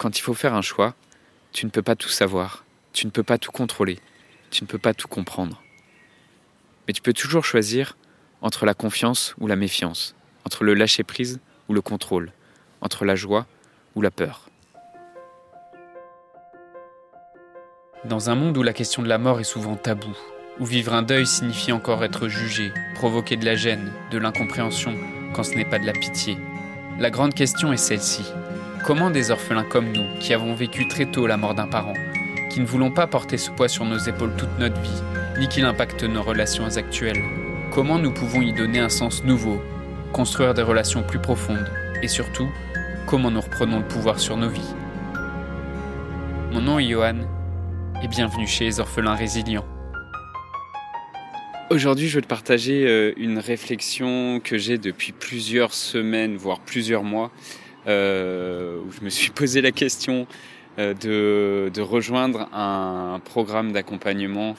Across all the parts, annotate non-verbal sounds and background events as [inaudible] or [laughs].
quand il faut faire un choix, tu ne peux pas tout savoir, tu ne peux pas tout contrôler, tu ne peux pas tout comprendre. Mais tu peux toujours choisir entre la confiance ou la méfiance, entre le lâcher-prise ou le contrôle, entre la joie ou la peur. Dans un monde où la question de la mort est souvent taboue, où vivre un deuil signifie encore être jugé, provoquer de la gêne, de l'incompréhension, quand ce n'est pas de la pitié, la grande question est celle-ci. Comment des orphelins comme nous, qui avons vécu très tôt la mort d'un parent, qui ne voulons pas porter ce poids sur nos épaules toute notre vie, ni qu'il impacte nos relations actuelles, comment nous pouvons y donner un sens nouveau, construire des relations plus profondes, et surtout, comment nous reprenons le pouvoir sur nos vies Mon nom est Johan, et bienvenue chez les orphelins résilients. Aujourd'hui, je veux te partager euh, une réflexion que j'ai depuis plusieurs semaines, voire plusieurs mois, où je me suis posé la question euh, de, rejoindre un programme d'accompagnement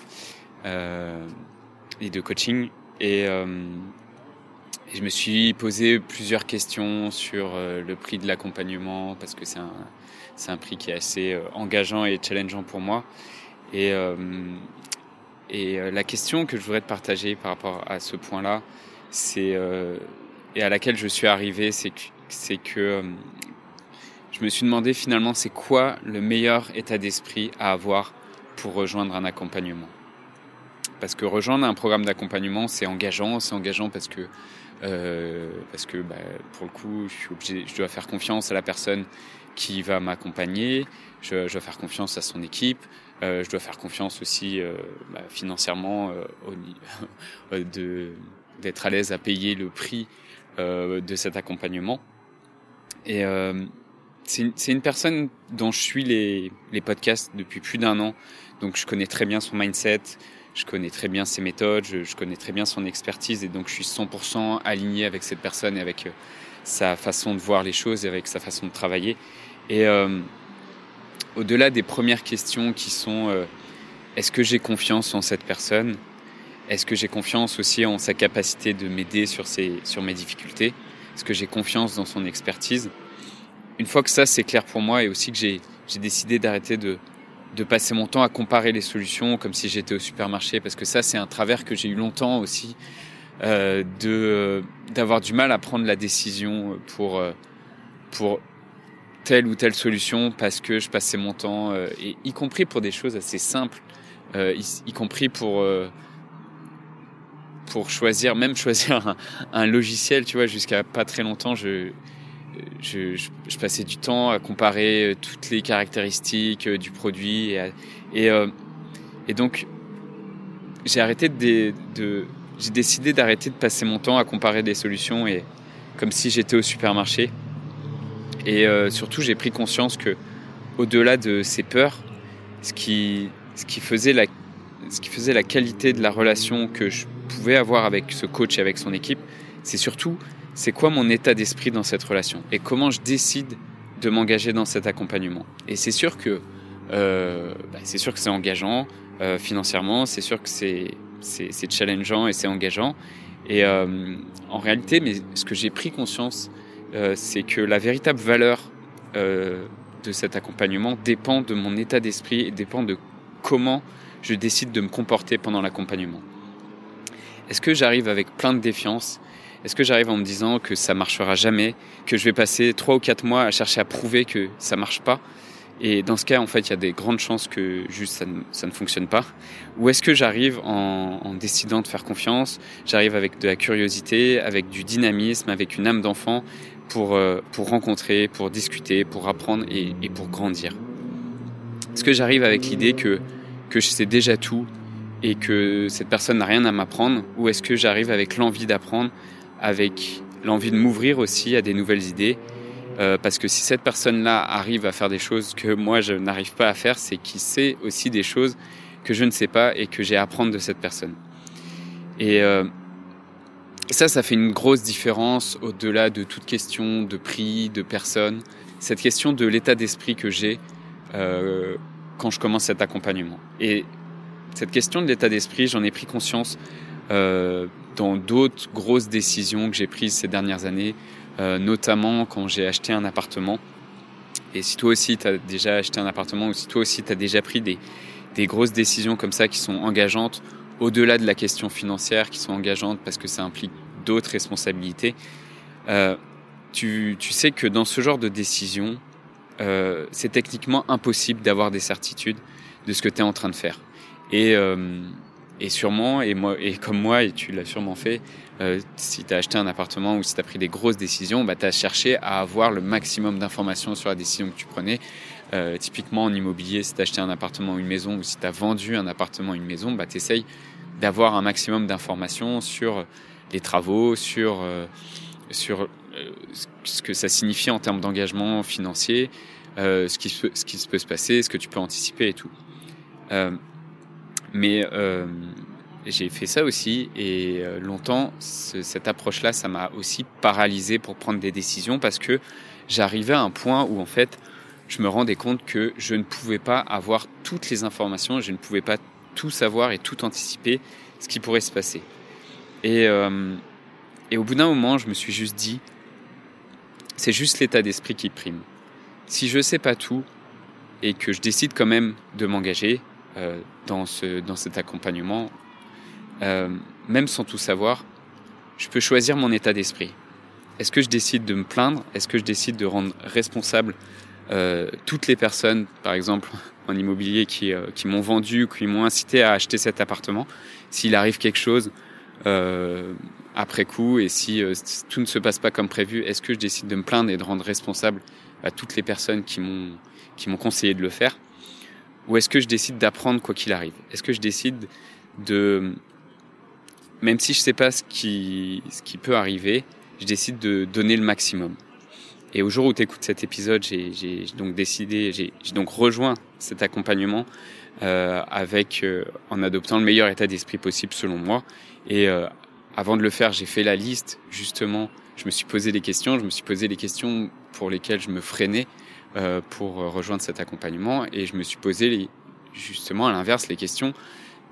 et de coaching. Et, je me suis posé plusieurs questions sur le prix de l'accompagnement, parce que c'est un, un prix qui est assez engageant et challengeant pour moi. Et, et euh, la question que je voudrais te partager par rapport à ce point-là, c'est euh, et à laquelle je suis arrivé, c'est que, c'est que euh, je me suis demandé finalement c'est quoi le meilleur état d'esprit à avoir pour rejoindre un accompagnement? Parce que rejoindre un programme d'accompagnement, c'est engageant, c'est engageant parce que euh, parce que bah, pour le coup, je suis obligé, je dois faire confiance à la personne qui va m'accompagner, je, dois faire confiance à son équipe, euh, je dois faire confiance aussi bah, financièrement [laughs] d'être à l'aise à payer le prix de cet accompagnement. Et c'est une, une, personne dont je suis les, les podcasts depuis plus d'un an, donc je connais très bien son mindset, je connais très bien ses méthodes, je, je, connais très bien son expertise, et donc je suis 100% aligné avec cette personne et avec sa façon de voir les choses et avec sa façon de travailler. Et euh, au-delà des premières questions qui sont euh, est-ce que j'ai confiance en cette personne? Est-ce que j'ai confiance aussi en sa capacité de m'aider sur, sur mes difficultés? Est-ce que j'ai confiance dans son expertise. Une fois que ça c'est clair pour moi et aussi que j'ai décidé d'arrêter de, passer mon temps à comparer les solutions comme si j'étais au supermarché parce que ça c'est un travers que j'ai eu longtemps aussi euh, de d'avoir du mal à prendre la décision pour euh, pour telle ou telle solution parce que je passais mon temps, euh, et y compris pour des choses assez simples, euh, y, compris pour euh, pour choisir, même choisir un, logiciel, tu vois, jusqu'à pas très longtemps, je, je, passais du temps à comparer toutes les caractéristiques du produit et, et, et donc j'ai arrêté de, de j'ai décidé d'arrêter de passer mon temps à comparer des solutions et comme si j'étais au supermarché. Et euh, surtout, j'ai pris conscience que, au-delà de ces peurs, ce qui, ce, qui faisait la, ce qui faisait la qualité de la relation que je pouvais avoir avec ce coach et avec son équipe, c'est surtout c'est quoi mon état d'esprit dans cette relation et comment je décide de m'engager dans cet accompagnement. Et c'est sûr que euh, bah, c'est sûr que c'est engageant euh, financièrement, c'est sûr que c'est c'est challengeant et c'est engageant. Et euh, en réalité, mais ce que j'ai pris conscience, c'est que la véritable valeur de cet accompagnement dépend de mon état d'esprit et dépend de comment je décide de me comporter pendant l'accompagnement. Est-ce que j'arrive avec plein de défiance? Est-ce que j'arrive en me disant que ça marchera jamais, que je vais passer trois ou quatre mois à chercher à prouver que ça marche pas? Et dans ce cas, en fait, il y a des grandes chances que juste ça ne, ne fonctionne pas. Ou est-ce que j'arrive en, décidant de faire confiance, j'arrive avec de la curiosité, avec du dynamisme, avec une âme d'enfant, pour, euh, rencontrer, pour discuter, pour apprendre et, et pour grandir? Est-ce que j'arrive avec l'idée que, que je sais déjà tout et que cette personne n'a rien à m'apprendre Ou est-ce que j'arrive avec l'envie d'apprendre, avec l'envie de m'ouvrir aussi à des nouvelles idées? Euh, parce que si cette personne-là arrive à faire des choses que moi je n'arrive pas à faire, c'est qu'il sait aussi des choses que je ne sais pas et que j'ai à apprendre de cette personne. Et euh, ça, ça fait une grosse différence au-delà de toute question de prix, de personne. Cette question de l'état d'esprit que j'ai euh, quand je commence cet accompagnement. Cette question de l'état d'esprit, j'en ai pris conscience euh, dans d'autres grosses décisions que j'ai prises ces dernières années, euh, notamment quand j'ai acheté un appartement. Et si toi aussi tu as déjà acheté un appartement ou si toi aussi tu as déjà pris des, grosses décisions comme ça qui sont engageantes, au-delà de la question financière, qui sont engageantes parce que ça implique d'autres responsabilités, euh, tu, sais que dans ce genre de décision, c'est techniquement impossible d'avoir des certitudes de ce que tu es en train de faire. Et, euh, et sûrement, et, moi, et comme moi, et tu l'as sûrement fait, euh, si tu as acheté un appartement ou si tu as pris des grosses décisions, bah, tu as cherché à avoir le maximum d'informations sur la décision que tu prenais. Euh, typiquement en immobilier, si tu as acheté un appartement ou une maison ou si tu as vendu un appartement ou une maison, bah, tu essayes d'avoir un maximum d'informations sur les travaux, sur, sur ce que ça signifie en termes d'engagement financier, ce, qui ce qui peut se passer, ce que tu peux anticiper et tout. Mais euh, j'ai fait ça aussi et euh, longtemps, ce, cette approche-là, ça m'a aussi paralysé pour prendre des décisions parce que j'arrivais à un point où en fait, je me rendais compte que je ne pouvais pas avoir toutes les informations, je ne pouvais pas tout savoir et tout anticiper ce qui pourrait se passer. Et, euh, et au bout d'un moment, je me suis juste dit, c'est juste l'état d'esprit qui prime. Si je sais pas tout et que je décide quand même de m'engager euh, dans, ce, dans cet accompagnement, euh, même sans tout savoir, je peux choisir mon état d'esprit. Est-ce que je décide de me plaindre? Est-ce que je décide de rendre responsable euh, toutes les personnes, par exemple [laughs] en immobilier, qui, euh, qui m'ont vendu, qui m'ont incité à acheter cet appartement? S'il arrive quelque chose euh, après coup et si tout ne se passe pas comme prévu, est-ce que je décide de me plaindre et de rendre responsable à toutes les personnes qui m'ont conseillé de le faire? Ou est-ce que je décide d'apprendre quoi qu'il arrive? Est-ce que je décide de même si je sais pas ce qui, peut arriver, je décide de donner le maximum. Et au jour où tu écoutes cet épisode, j'ai donc décidé, j'ai donc rejoint cet accompagnement euh, avec euh, en adoptant le meilleur état d'esprit possible selon moi. Et euh, avant de le faire, j'ai fait la liste justement. Je me suis posé des questions, je me suis posé les questions pour lesquelles je me freinais euh, pour rejoindre cet accompagnement, et je me suis posé les, justement à l'inverse les questions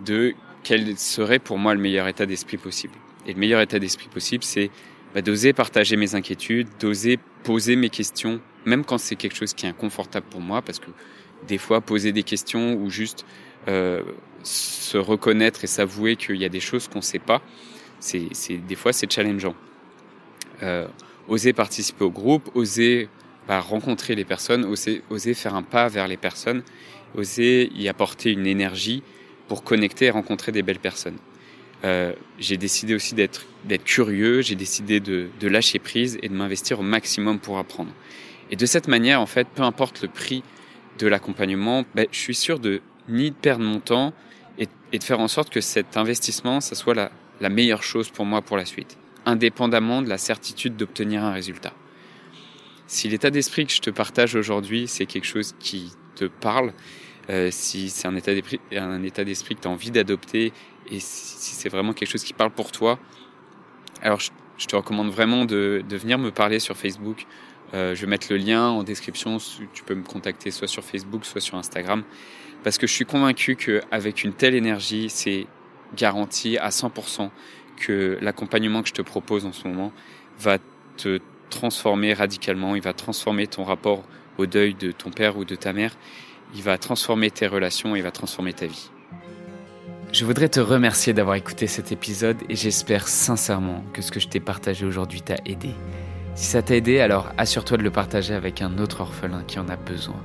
de quel serait pour moi le meilleur état d'esprit possible. Et le meilleur état d'esprit possible, c'est bah, d'oser partager mes inquiétudes, d'oser poser mes questions, même quand c'est quelque chose qui est inconfortable pour moi, parce que des fois, poser des questions ou juste euh, se reconnaître et s'avouer qu'il y a des choses qu'on ne sait pas, c'est, c'est des fois c'est challengeant. Euh, oser participer au groupe, oser rencontrer les personnes, oser, faire un pas vers les personnes, oser y apporter une énergie pour connecter et rencontrer des belles personnes. Euh, j'ai décidé aussi d'être curieux, j'ai décidé de, lâcher prise et de m'investir au maximum pour apprendre. Et de cette manière, en fait, peu importe le prix de l'accompagnement, ben, je suis sûr de ni de perdre mon temps et, de faire en sorte que cet investissement, ça soit la meilleure chose pour moi pour la suite, indépendamment de la certitude d'obtenir un résultat. Si l'état d'esprit que je te partage aujourd'hui, c'est quelque chose qui te parle, euh, si c'est un état d'esprit, que tu as envie d'adopter et si, c'est vraiment quelque chose qui parle pour toi, alors je, te recommande vraiment de, de, venir me parler sur Facebook. Euh, je vais mettre le lien en description. Tu peux me contacter soit sur Facebook, soit sur Instagram. Parce que je suis convaincu qu'avec une telle énergie, c'est garanti à 100% que l'accompagnement que je te propose en ce moment va te transformer radicalement. Il va transformer ton rapport au deuil de ton père ou de ta mère. Il va transformer tes relations, il va transformer ta vie. Je voudrais te remercier d'avoir écouté cet épisode et j'espère sincèrement que ce que je t'ai partagé aujourd'hui t'a aidé. Si ça t'a aidé, alors assure-toi de le partager avec un autre orphelin qui en a besoin.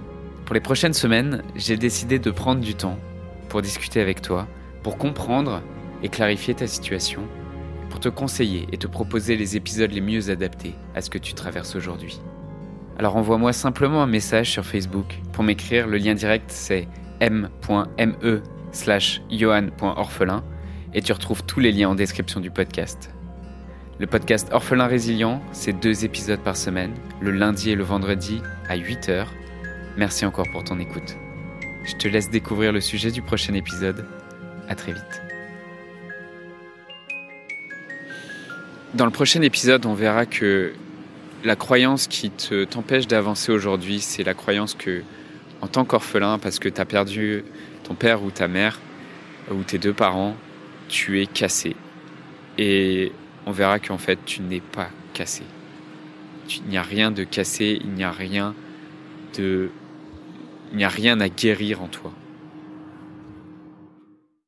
Pour les prochaines semaines, j'ai décidé de prendre du temps pour discuter avec toi, pour comprendre et clarifier ta situation, pour te conseiller et te proposer les épisodes les mieux adaptés à ce que tu traverses aujourd'hui. Alors envoie-moi simplement un message sur Facebook. Pour m'écrire, le lien direct c'est m.me slash johan.orphelin et tu retrouves tous les liens en description du podcast. Le podcast Orphelin Résilient, c'est deux épisodes par semaine, le lundi et le vendredi à 8h. Merci encore pour ton écoute. Je te laisse découvrir le sujet du prochain épisode. À très vite. Dans le prochain épisode, on verra que la croyance qui te t'empêche d'avancer aujourd'hui, c'est la croyance que, en tant qu'orphelin, parce que tu as perdu ton père ou ta mère, ou tes deux parents, tu es cassé. Et on verra qu'en fait, tu n'es pas cassé. Il n'y a rien de cassé, il n'y a rien de... Il n'y a rien à guérir en toi.